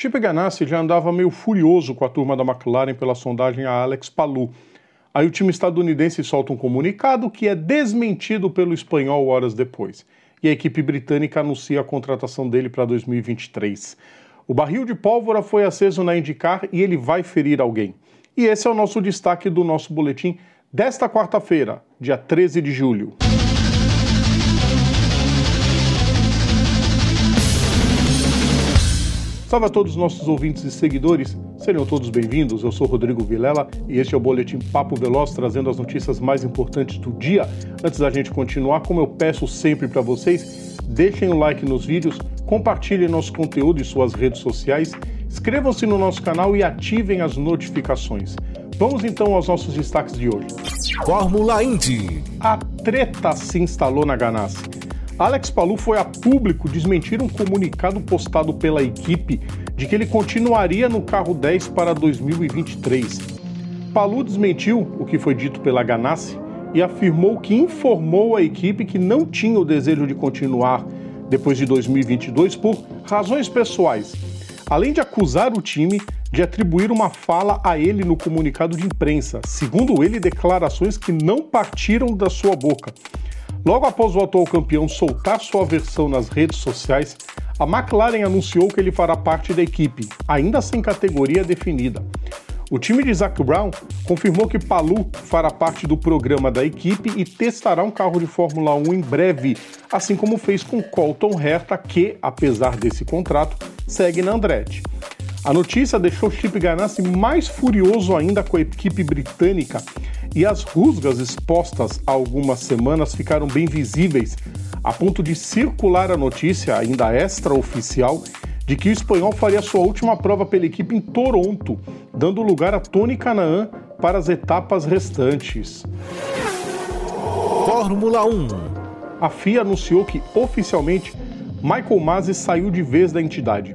Chip Ganassi já andava meio furioso com a turma da McLaren pela sondagem a Alex Palou. Aí o time estadunidense solta um comunicado que é desmentido pelo espanhol horas depois. E a equipe britânica anuncia a contratação dele para 2023. O barril de pólvora foi aceso na IndyCar e ele vai ferir alguém. E esse é o nosso destaque do nosso boletim desta quarta-feira, dia 13 de julho. Salve a todos os nossos ouvintes e seguidores, sejam todos bem-vindos. Eu sou Rodrigo Vilela e este é o Boletim Papo Veloz trazendo as notícias mais importantes do dia. Antes da gente continuar, como eu peço sempre para vocês, deixem o like nos vídeos, compartilhem nosso conteúdo em suas redes sociais, inscrevam-se no nosso canal e ativem as notificações. Vamos então aos nossos destaques de hoje. Fórmula Indy. A treta se instalou na Ganassi. Alex Palu foi a público desmentir um comunicado postado pela equipe de que ele continuaria no carro 10 para 2023. Palu desmentiu o que foi dito pela Ganassi e afirmou que informou a equipe que não tinha o desejo de continuar depois de 2022 por razões pessoais, além de acusar o time de atribuir uma fala a ele no comunicado de imprensa, segundo ele, declarações que não partiram da sua boca. Logo após o atual campeão soltar sua versão nas redes sociais, a McLaren anunciou que ele fará parte da equipe, ainda sem categoria definida. O time de Zac Brown confirmou que Palu fará parte do programa da equipe e testará um carro de Fórmula 1 em breve, assim como fez com Colton Herta, que, apesar desse contrato, segue na Andretti. A notícia deixou Chip Ganassi mais furioso ainda com a equipe britânica e as rusgas expostas há algumas semanas ficaram bem visíveis, a ponto de circular a notícia, ainda extraoficial, de que o espanhol faria sua última prova pela equipe em Toronto, dando lugar a Tony Canaan para as etapas restantes. Fórmula 1 A FIA anunciou que, oficialmente, Michael Masi saiu de vez da entidade.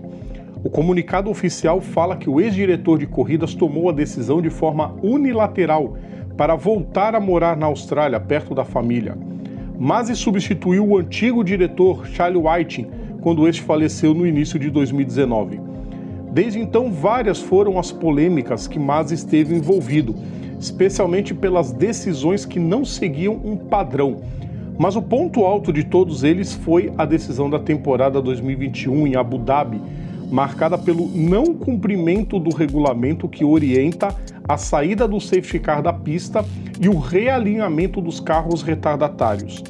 O comunicado oficial fala que o ex-diretor de corridas tomou a decisão de forma unilateral para voltar a morar na Austrália, perto da família. Masi substituiu o antigo diretor Charlie Whiting quando este faleceu no início de 2019. Desde então, várias foram as polêmicas que Masi esteve envolvido, especialmente pelas decisões que não seguiam um padrão. Mas o ponto alto de todos eles foi a decisão da temporada 2021 em Abu Dhabi, marcada pelo não cumprimento do regulamento que orienta a saída do safety car da pista e o realinhamento dos carros retardatários.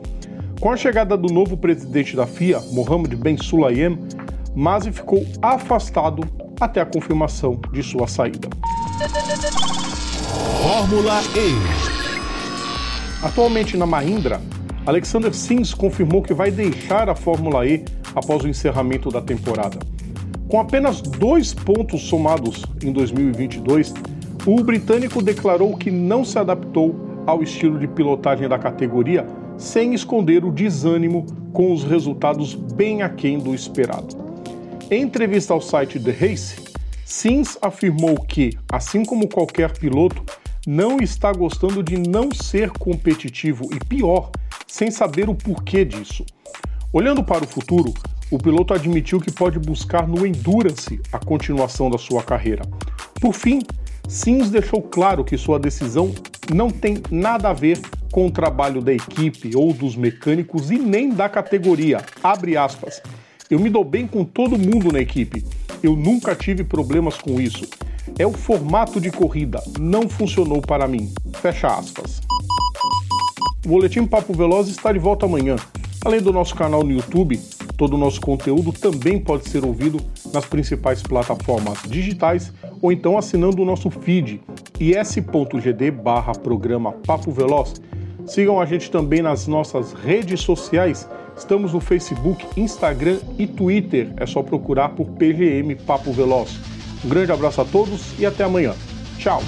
Com a chegada do novo presidente da FIA, Mohamed Ben Sulayem, Masi ficou afastado até a confirmação de sua saída. Fórmula E. Atualmente na Mahindra, Alexander Sims confirmou que vai deixar a Fórmula E após o encerramento da temporada. Com apenas dois pontos somados em 2022, o britânico declarou que não se adaptou ao estilo de pilotagem da categoria, sem esconder o desânimo com os resultados bem aquém do esperado. Em entrevista ao site The Race, Sims afirmou que, assim como qualquer piloto, não está gostando de não ser competitivo e pior, sem saber o porquê disso. Olhando para o futuro, o piloto admitiu que pode buscar no Endurance a continuação da sua carreira. Por fim, Sims deixou claro que sua decisão não tem nada a ver com o trabalho da equipe ou dos mecânicos e nem da categoria. Abre aspas. Eu me dou bem com todo mundo na equipe. Eu nunca tive problemas com isso. É o formato de corrida, não funcionou para mim. Fecha aspas. O Boletim Papo Veloz está de volta amanhã. Além do nosso canal no YouTube, todo o nosso conteúdo também pode ser ouvido nas principais plataformas digitais ou então assinando o nosso feed is.gd barra programa Papo Veloz. Sigam a gente também nas nossas redes sociais. Estamos no Facebook, Instagram e Twitter. É só procurar por PGM Papo Veloz. Um grande abraço a todos e até amanhã. Tchau!